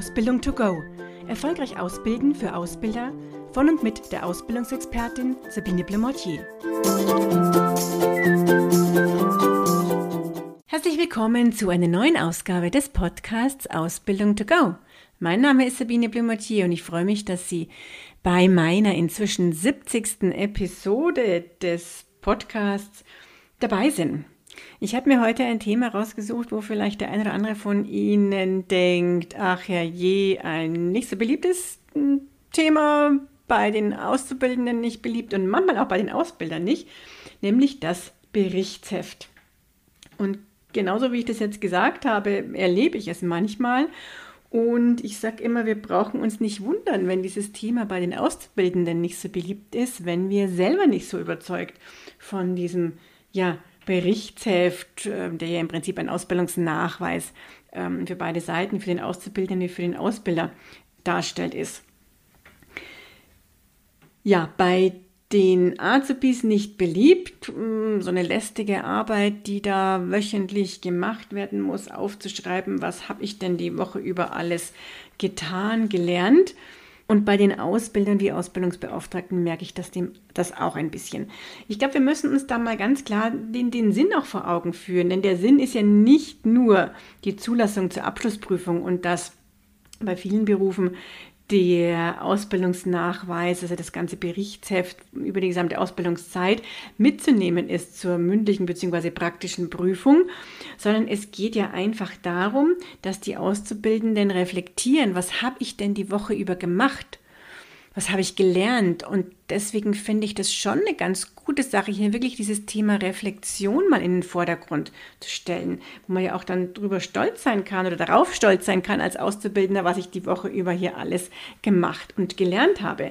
Ausbildung to go. Erfolgreich ausbilden für Ausbilder von und mit der Ausbildungsexpertin Sabine Blemortier. Herzlich willkommen zu einer neuen Ausgabe des Podcasts Ausbildung to go. Mein Name ist Sabine Blemortier und ich freue mich, dass Sie bei meiner inzwischen 70. Episode des Podcasts dabei sind. Ich habe mir heute ein Thema rausgesucht, wo vielleicht der eine oder andere von Ihnen denkt, ach ja je, ein nicht so beliebtes hm, Thema, bei den Auszubildenden nicht beliebt und manchmal auch bei den Ausbildern nicht, nämlich das Berichtsheft. Und genauso wie ich das jetzt gesagt habe, erlebe ich es manchmal. Und ich sage immer, wir brauchen uns nicht wundern, wenn dieses Thema bei den Auszubildenden nicht so beliebt ist, wenn wir selber nicht so überzeugt von diesem ja, Berichtsheft, ähm, der ja im Prinzip ein Ausbildungsnachweis ähm, für beide Seiten, für den Auszubildenden wie für den Ausbilder darstellt, ist. Ja, bei den Azubis nicht beliebt, hm, so eine lästige Arbeit, die da wöchentlich gemacht werden muss, aufzuschreiben, was habe ich denn die Woche über alles getan, gelernt. Und bei den Ausbildern wie Ausbildungsbeauftragten merke ich das, dem, das auch ein bisschen. Ich glaube, wir müssen uns da mal ganz klar den, den Sinn auch vor Augen führen. Denn der Sinn ist ja nicht nur die Zulassung zur Abschlussprüfung und das bei vielen Berufen der Ausbildungsnachweis, also das ganze Berichtsheft über die gesamte Ausbildungszeit mitzunehmen ist zur mündlichen bzw. praktischen Prüfung, sondern es geht ja einfach darum, dass die Auszubildenden reflektieren, was habe ich denn die Woche über gemacht? Was habe ich gelernt? Und deswegen finde ich das schon eine ganz gute Sache, hier wirklich dieses Thema Reflexion mal in den Vordergrund zu stellen, wo man ja auch dann drüber stolz sein kann oder darauf stolz sein kann als Auszubildender, was ich die Woche über hier alles gemacht und gelernt habe.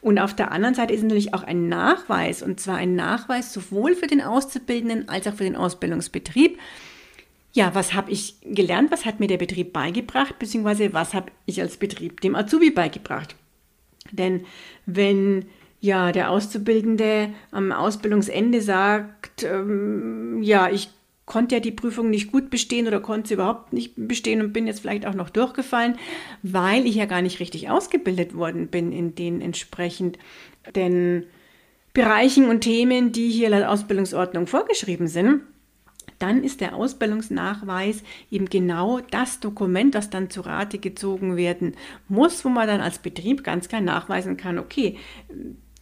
Und auf der anderen Seite ist natürlich auch ein Nachweis, und zwar ein Nachweis sowohl für den Auszubildenden als auch für den Ausbildungsbetrieb. Ja, was habe ich gelernt, was hat mir der Betrieb beigebracht, beziehungsweise was habe ich als Betrieb dem Azubi beigebracht? Denn wenn ja der Auszubildende am Ausbildungsende sagt, ähm, ja, ich konnte ja die Prüfung nicht gut bestehen oder konnte sie überhaupt nicht bestehen und bin jetzt vielleicht auch noch durchgefallen, weil ich ja gar nicht richtig ausgebildet worden bin in den entsprechend den Bereichen und Themen, die hier laut Ausbildungsordnung vorgeschrieben sind dann ist der Ausbildungsnachweis eben genau das Dokument, das dann zu Rate gezogen werden muss, wo man dann als Betrieb ganz klar nachweisen kann, okay,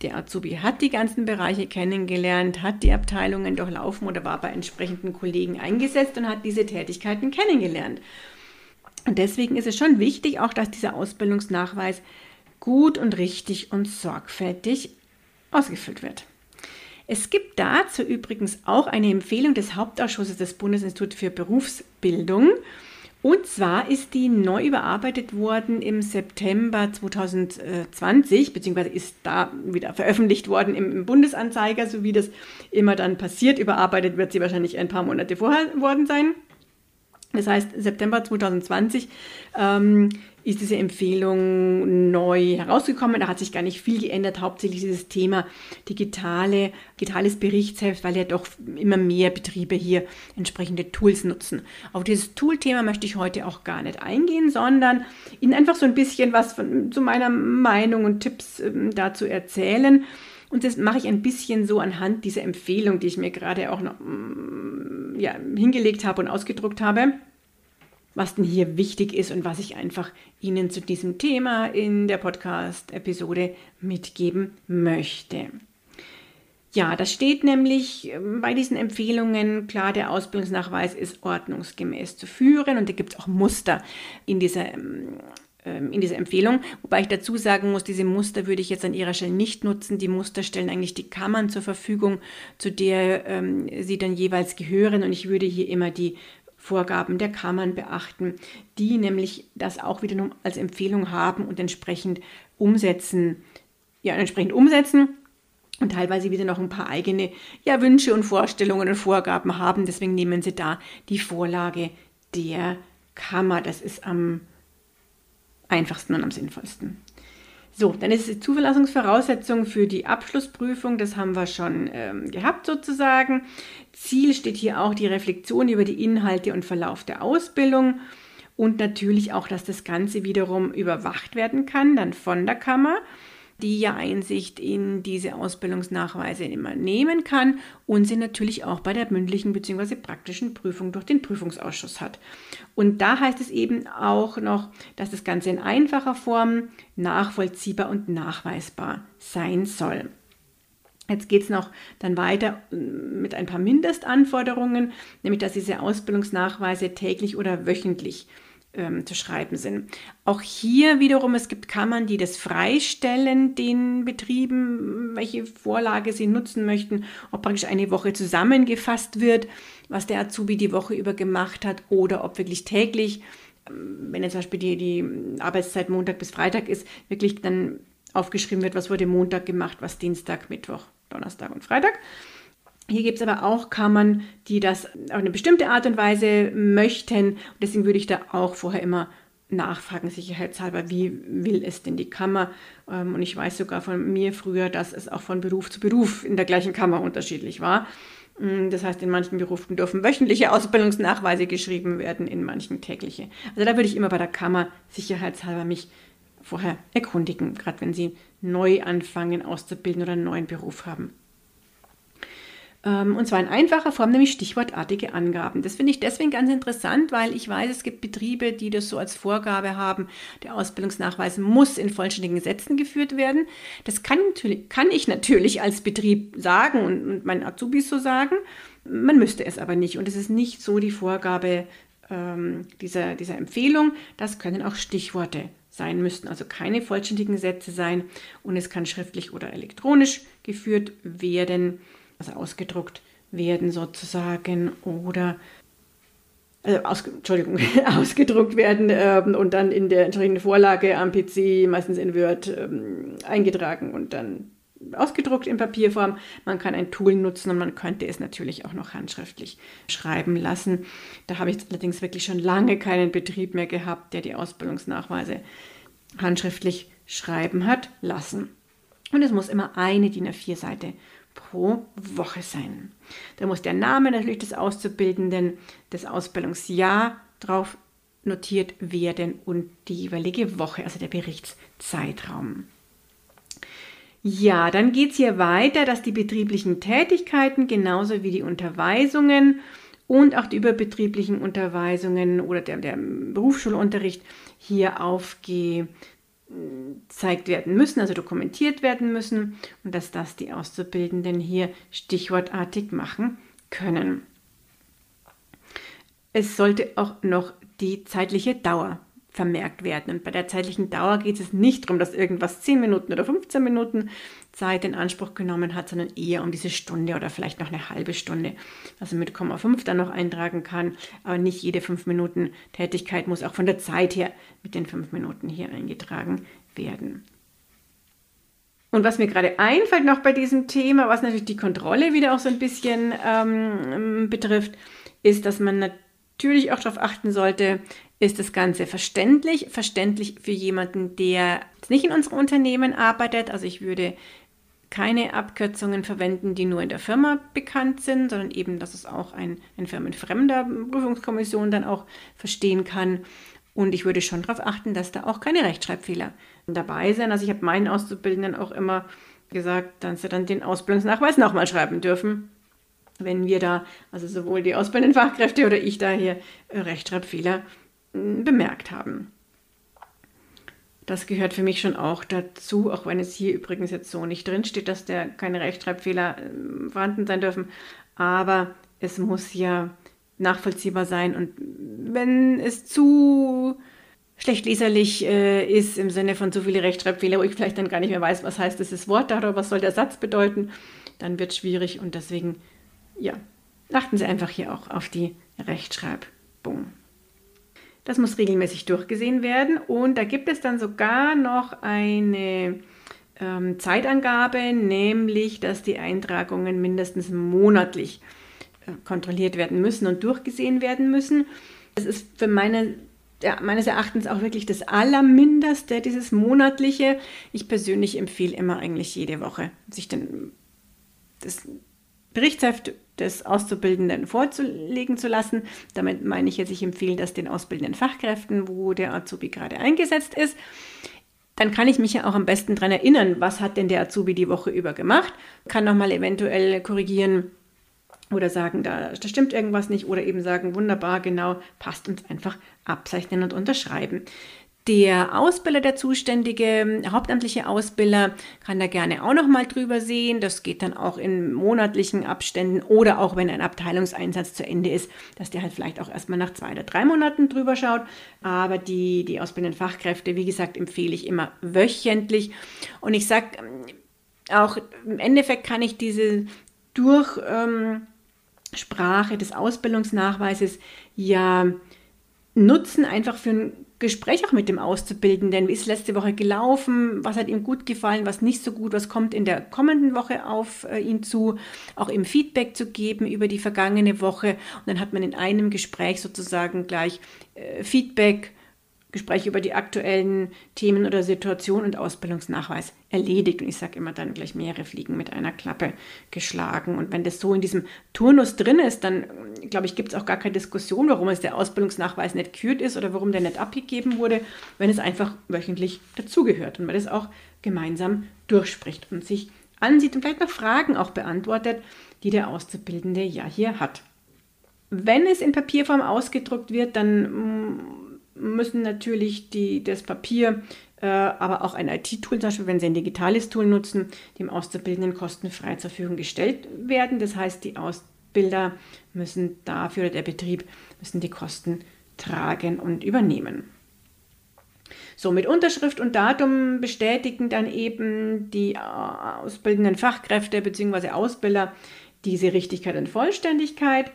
der Azubi hat die ganzen Bereiche kennengelernt, hat die Abteilungen durchlaufen oder war bei entsprechenden Kollegen eingesetzt und hat diese Tätigkeiten kennengelernt. Und deswegen ist es schon wichtig, auch dass dieser Ausbildungsnachweis gut und richtig und sorgfältig ausgefüllt wird. Es gibt dazu übrigens auch eine Empfehlung des Hauptausschusses des Bundesinstituts für Berufsbildung. Und zwar ist die neu überarbeitet worden im September 2020, beziehungsweise ist da wieder veröffentlicht worden im Bundesanzeiger, so wie das immer dann passiert. Überarbeitet wird sie wahrscheinlich ein paar Monate vorher worden sein. Das heißt, September 2020 ähm, ist diese Empfehlung neu herausgekommen. Da hat sich gar nicht viel geändert, hauptsächlich dieses Thema digitale, digitales Berichtsheft, weil ja doch immer mehr Betriebe hier entsprechende Tools nutzen. Auf dieses Tool-Thema möchte ich heute auch gar nicht eingehen, sondern Ihnen einfach so ein bisschen was von, zu meiner Meinung und Tipps ähm, dazu erzählen. Und das mache ich ein bisschen so anhand dieser Empfehlung, die ich mir gerade auch noch mm, ja, hingelegt habe und ausgedruckt habe was denn hier wichtig ist und was ich einfach Ihnen zu diesem Thema in der Podcast-Episode mitgeben möchte. Ja, das steht nämlich ähm, bei diesen Empfehlungen, klar, der Ausbildungsnachweis ist ordnungsgemäß zu führen und da gibt es auch Muster in dieser, ähm, ähm, in dieser Empfehlung. Wobei ich dazu sagen muss, diese Muster würde ich jetzt an Ihrer Stelle nicht nutzen. Die Muster stellen eigentlich die Kammern zur Verfügung, zu der ähm, sie dann jeweils gehören und ich würde hier immer die Vorgaben der Kammern beachten, die nämlich das auch wieder als Empfehlung haben und entsprechend umsetzen, ja, entsprechend umsetzen und teilweise wieder noch ein paar eigene ja, Wünsche und Vorstellungen und Vorgaben haben. Deswegen nehmen Sie da die Vorlage der Kammer. Das ist am einfachsten und am sinnvollsten. So, dann ist die Zulassungsvoraussetzung für die Abschlussprüfung. Das haben wir schon ähm, gehabt sozusagen. Ziel steht hier auch die Reflexion über die Inhalte und Verlauf der Ausbildung. und natürlich auch, dass das Ganze wiederum überwacht werden kann, dann von der Kammer die ja Einsicht in diese Ausbildungsnachweise immer nehmen kann und sie natürlich auch bei der mündlichen bzw. praktischen Prüfung durch den Prüfungsausschuss hat. Und da heißt es eben auch noch, dass das Ganze in einfacher Form nachvollziehbar und nachweisbar sein soll. Jetzt geht es noch dann weiter äh, mit ein paar Mindestanforderungen, nämlich dass diese Ausbildungsnachweise täglich oder wöchentlich ähm, zu schreiben sind. Auch hier wiederum, es gibt Kammern, die das freistellen, den Betrieben, welche Vorlage sie nutzen möchten, ob praktisch eine Woche zusammengefasst wird, was der Azubi die Woche über gemacht hat oder ob wirklich täglich, ähm, wenn jetzt zum Beispiel die, die Arbeitszeit Montag bis Freitag ist, wirklich dann aufgeschrieben wird, was wurde Montag gemacht, was Dienstag, Mittwoch, Donnerstag und Freitag. Hier gibt es aber auch Kammern, die das auf eine bestimmte Art und Weise möchten. Und deswegen würde ich da auch vorher immer nachfragen, sicherheitshalber, wie will es denn die Kammer? Ähm, und ich weiß sogar von mir früher, dass es auch von Beruf zu Beruf in der gleichen Kammer unterschiedlich war. Mm, das heißt, in manchen Berufen dürfen wöchentliche Ausbildungsnachweise geschrieben werden, in manchen tägliche. Also da würde ich immer bei der Kammer sicherheitshalber mich vorher erkundigen, gerade wenn Sie neu anfangen auszubilden oder einen neuen Beruf haben. Ähm, und zwar in einfacher Form, nämlich stichwortartige Angaben. Das finde ich deswegen ganz interessant, weil ich weiß, es gibt Betriebe, die das so als Vorgabe haben, der Ausbildungsnachweis muss in vollständigen Sätzen geführt werden. Das kann, natürlich, kann ich natürlich als Betrieb sagen und, und meinen Azubis so sagen. Man müsste es aber nicht. Und es ist nicht so die Vorgabe ähm, dieser, dieser Empfehlung. Das können auch Stichworte sein müssten, also keine vollständigen Sätze sein. Und es kann schriftlich oder elektronisch geführt werden also ausgedruckt werden sozusagen oder also aus, Entschuldigung, ausgedruckt werden ähm, und dann in der entsprechenden Vorlage am PC, meistens in Word, ähm, eingetragen und dann ausgedruckt in Papierform. Man kann ein Tool nutzen und man könnte es natürlich auch noch handschriftlich schreiben lassen. Da habe ich allerdings wirklich schon lange keinen Betrieb mehr gehabt, der die Ausbildungsnachweise handschriftlich schreiben hat lassen. Und es muss immer eine DIN A4-Seite pro Woche sein. Da muss der Name natürlich des Auszubildenden, das Ausbildungsjahr drauf notiert werden und die jeweilige Woche, also der Berichtszeitraum. Ja, dann geht es hier weiter, dass die betrieblichen Tätigkeiten genauso wie die Unterweisungen und auch die überbetrieblichen Unterweisungen oder der, der Berufsschulunterricht hier aufge, gezeigt werden müssen, also dokumentiert werden müssen und dass das die Auszubildenden hier stichwortartig machen können. Es sollte auch noch die zeitliche Dauer vermerkt werden. Und bei der zeitlichen Dauer geht es nicht darum, dass irgendwas 10 Minuten oder 15 Minuten Zeit in Anspruch genommen hat, sondern eher um diese Stunde oder vielleicht noch eine halbe Stunde, was man mit Komma 5 dann noch eintragen kann. Aber nicht jede 5 Minuten Tätigkeit muss auch von der Zeit her mit den 5 Minuten hier eingetragen werden. Und was mir gerade einfällt noch bei diesem Thema, was natürlich die Kontrolle wieder auch so ein bisschen ähm, betrifft, ist, dass man natürlich auch darauf achten sollte, ist das Ganze verständlich, verständlich für jemanden, der nicht in unserem Unternehmen arbeitet. Also ich würde keine Abkürzungen verwenden, die nur in der Firma bekannt sind, sondern eben, dass es auch ein, ein firmenfremder Prüfungskommission dann auch verstehen kann. Und ich würde schon darauf achten, dass da auch keine Rechtschreibfehler dabei sind. Also ich habe meinen Auszubildenden auch immer gesagt, dass sie dann den Ausbildungsnachweis nochmal schreiben dürfen, wenn wir da, also sowohl die ausbildenden Fachkräfte oder ich da hier Rechtschreibfehler hm, bemerkt haben. Das gehört für mich schon auch dazu, auch wenn es hier übrigens jetzt so nicht drin steht, dass da keine Rechtschreibfehler hm, vorhanden sein dürfen. Aber es muss ja nachvollziehbar sein. Und wenn es zu schlecht leserlich äh, ist, im Sinne von zu viele Rechtschreibfehler, wo ich vielleicht dann gar nicht mehr weiß, was heißt dieses Wort oder was soll der Satz bedeuten, dann wird es schwierig. Und deswegen, ja, achten Sie einfach hier auch auf die Rechtschreibung. Das muss regelmäßig durchgesehen werden und da gibt es dann sogar noch eine ähm, Zeitangabe, nämlich dass die Eintragungen mindestens monatlich äh, kontrolliert werden müssen und durchgesehen werden müssen. Das ist für meine ja, meines Erachtens auch wirklich das Allermindeste, dieses monatliche. Ich persönlich empfehle immer eigentlich jede Woche, sich dann das Berichtsheft des Auszubildenden vorzulegen zu lassen. Damit meine ich jetzt, ich empfehle das den ausbildenden Fachkräften, wo der Azubi gerade eingesetzt ist. Dann kann ich mich ja auch am besten daran erinnern, was hat denn der Azubi die Woche über gemacht, kann nochmal eventuell korrigieren oder sagen, da, da stimmt irgendwas nicht oder eben sagen, wunderbar, genau, passt uns einfach abzeichnen und unterschreiben. Der Ausbilder, der zuständige hauptamtliche Ausbilder, kann da gerne auch noch mal drüber sehen. Das geht dann auch in monatlichen Abständen oder auch wenn ein Abteilungseinsatz zu Ende ist, dass der halt vielleicht auch erstmal nach zwei oder drei Monaten drüber schaut. Aber die, die ausbildenden Fachkräfte, wie gesagt, empfehle ich immer wöchentlich. Und ich sage, auch im Endeffekt kann ich diese Durchsprache ähm, des Ausbildungsnachweises ja nutzen, einfach für ein Gespräch auch mit dem Auszubildenden. Wie ist letzte Woche gelaufen? Was hat ihm gut gefallen? Was nicht so gut? Was kommt in der kommenden Woche auf äh, ihn zu? Auch ihm Feedback zu geben über die vergangene Woche. Und dann hat man in einem Gespräch sozusagen gleich äh, Feedback, Gespräch über die aktuellen Themen oder Situationen und Ausbildungsnachweis erledigt. Und ich sage immer dann gleich mehrere Fliegen mit einer Klappe geschlagen. Und wenn das so in diesem Turnus drin ist, dann glaube ich, gibt es auch gar keine Diskussion, warum es der Ausbildungsnachweis nicht gekürt ist oder warum der nicht abgegeben wurde, wenn es einfach wöchentlich dazugehört und man das auch gemeinsam durchspricht und sich ansieht und vielleicht noch Fragen auch beantwortet, die der Auszubildende ja hier hat. Wenn es in Papierform ausgedruckt wird, dann müssen natürlich die, das Papier, äh, aber auch ein IT-Tool, zum Beispiel wenn Sie ein digitales Tool nutzen, dem Auszubildenden kostenfrei zur Verfügung gestellt werden. Das heißt, die Ausbilder müssen dafür, oder der Betrieb, müssen die Kosten tragen und übernehmen. So, mit Unterschrift und Datum bestätigen dann eben die ausbildenden Fachkräfte bzw. Ausbilder diese Richtigkeit und Vollständigkeit.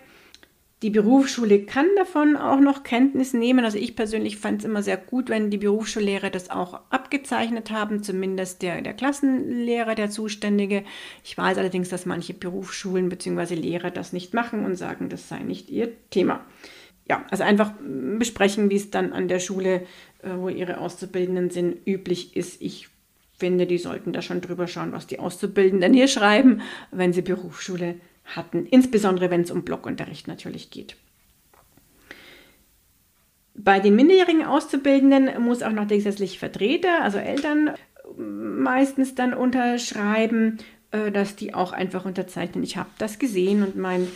Die Berufsschule kann davon auch noch Kenntnis nehmen. Also ich persönlich fand es immer sehr gut, wenn die Berufsschullehrer das auch abgezeichnet haben, zumindest der, der Klassenlehrer, der Zuständige. Ich weiß allerdings, dass manche Berufsschulen bzw. Lehrer das nicht machen und sagen, das sei nicht ihr Thema. Ja, also einfach besprechen, wie es dann an der Schule, äh, wo ihre Auszubildenden sind, üblich ist. Ich finde, die sollten da schon drüber schauen, was die Auszubildenden hier schreiben, wenn sie Berufsschule hatten, insbesondere wenn es um Blockunterricht natürlich geht. Bei den minderjährigen Auszubildenden muss auch noch der gesetzliche Vertreter, also Eltern, meistens dann unterschreiben, äh, dass die auch einfach unterzeichnen. Ich habe das gesehen und mein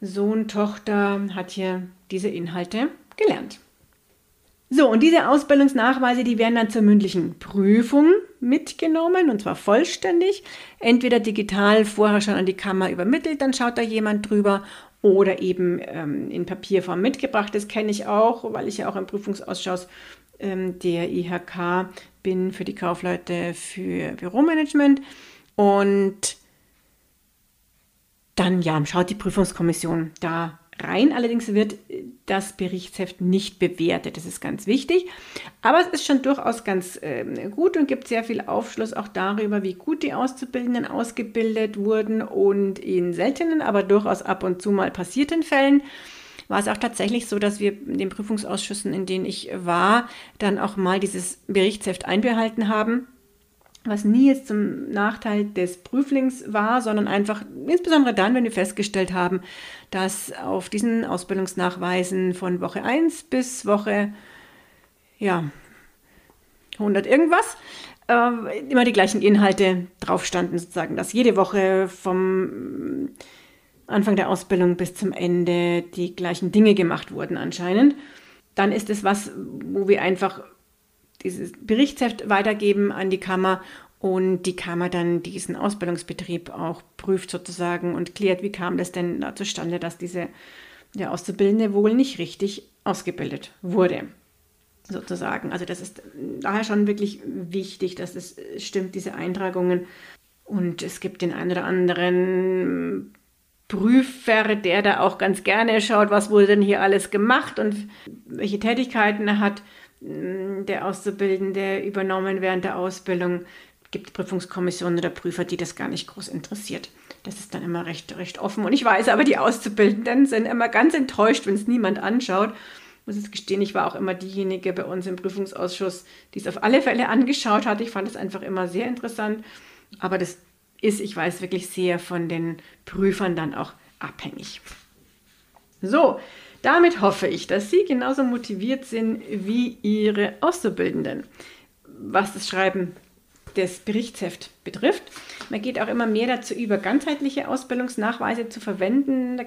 Sohn, Tochter hat hier diese Inhalte gelernt. So, und diese Ausbildungsnachweise, die werden dann zur mündlichen Prüfung mitgenommen und zwar vollständig. Entweder digital vorher schon an die Kammer übermittelt, dann schaut da jemand drüber oder eben ähm, in Papierform mitgebracht. Das kenne ich auch, weil ich ja auch im Prüfungsausschuss ähm, der IHK bin für die Kaufleute für Büromanagement. Und dann ja, schaut die Prüfungskommission da rein. Allerdings wird das Berichtsheft nicht bewertet. Das ist ganz wichtig. Aber es ist schon durchaus ganz äh, gut und gibt sehr viel Aufschluss auch darüber, wie gut die Auszubildenden ausgebildet wurden und in seltenen, aber durchaus ab und zu mal passierten Fällen war es auch tatsächlich so, dass wir in den Prüfungsausschüssen, in denen ich war, dann auch mal dieses Berichtsheft einbehalten haben was nie jetzt zum Nachteil des Prüflings war, sondern einfach insbesondere dann, wenn wir festgestellt haben, dass auf diesen Ausbildungsnachweisen von Woche 1 bis Woche ja, 100 irgendwas äh, immer die gleichen Inhalte drauf standen, sozusagen, dass jede Woche vom Anfang der Ausbildung bis zum Ende die gleichen Dinge gemacht wurden anscheinend. Dann ist es was, wo wir einfach dieses Berichtsheft weitergeben an die Kammer und die Kammer dann diesen Ausbildungsbetrieb auch prüft sozusagen und klärt, wie kam das denn da zustande, dass diese der Auszubildende wohl nicht richtig ausgebildet wurde. Sozusagen. Also das ist daher schon wirklich wichtig, dass es stimmt, diese Eintragungen. Und es gibt den einen oder anderen Prüfer, der da auch ganz gerne schaut, was wurde denn hier alles gemacht und welche Tätigkeiten hat der Auszubildende übernommen während der Ausbildung gibt Prüfungskommissionen oder Prüfer, die das gar nicht groß interessiert. Das ist dann immer recht, recht offen. Und ich weiß aber, die Auszubildenden sind immer ganz enttäuscht, wenn es niemand anschaut. Ich muss es gestehen, ich war auch immer diejenige bei uns im Prüfungsausschuss, die es auf alle Fälle angeschaut hat. Ich fand es einfach immer sehr interessant. Aber das ist, ich weiß, wirklich sehr von den Prüfern dann auch abhängig. So, damit hoffe ich, dass Sie genauso motiviert sind wie Ihre Auszubildenden, was das Schreiben des Berichtsheft betrifft. Man geht auch immer mehr dazu über, ganzheitliche Ausbildungsnachweise zu verwenden.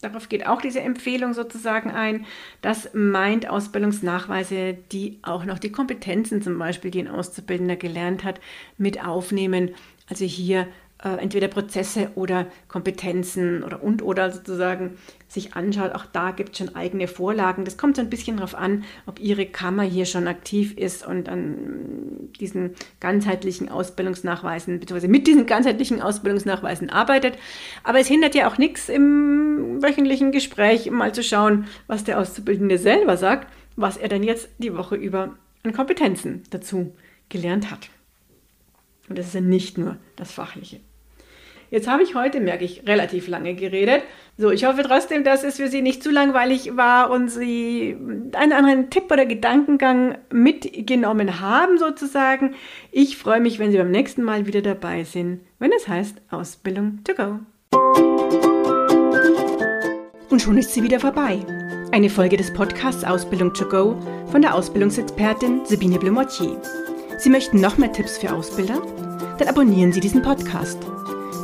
Darauf geht auch diese Empfehlung sozusagen ein. Das meint Ausbildungsnachweise, die auch noch die Kompetenzen zum Beispiel, die ein Auszubildender gelernt hat, mit aufnehmen. Also hier äh, entweder Prozesse oder Kompetenzen oder und oder sozusagen sich anschaut. Auch da gibt es schon eigene Vorlagen. Das kommt so ein bisschen darauf an, ob Ihre Kammer hier schon aktiv ist und an diesen ganzheitlichen Ausbildungsnachweisen, beziehungsweise mit diesen ganzheitlichen Ausbildungsnachweisen arbeitet. Aber es hindert ja auch nichts im wöchentlichen Gespräch mal zu schauen, was der Auszubildende selber sagt, was er denn jetzt die Woche über an Kompetenzen dazu gelernt hat. Und das ist ja nicht nur das Fachliche. Jetzt habe ich heute, merke ich, relativ lange geredet. So, ich hoffe trotzdem, dass es für Sie nicht zu langweilig war und Sie einen anderen Tipp oder Gedankengang mitgenommen haben, sozusagen. Ich freue mich, wenn Sie beim nächsten Mal wieder dabei sind, wenn es heißt Ausbildung to go. Und schon ist sie wieder vorbei. Eine Folge des Podcasts Ausbildung to go von der Ausbildungsexpertin Sabine Blumotier. Sie möchten noch mehr Tipps für Ausbilder? Dann abonnieren Sie diesen Podcast.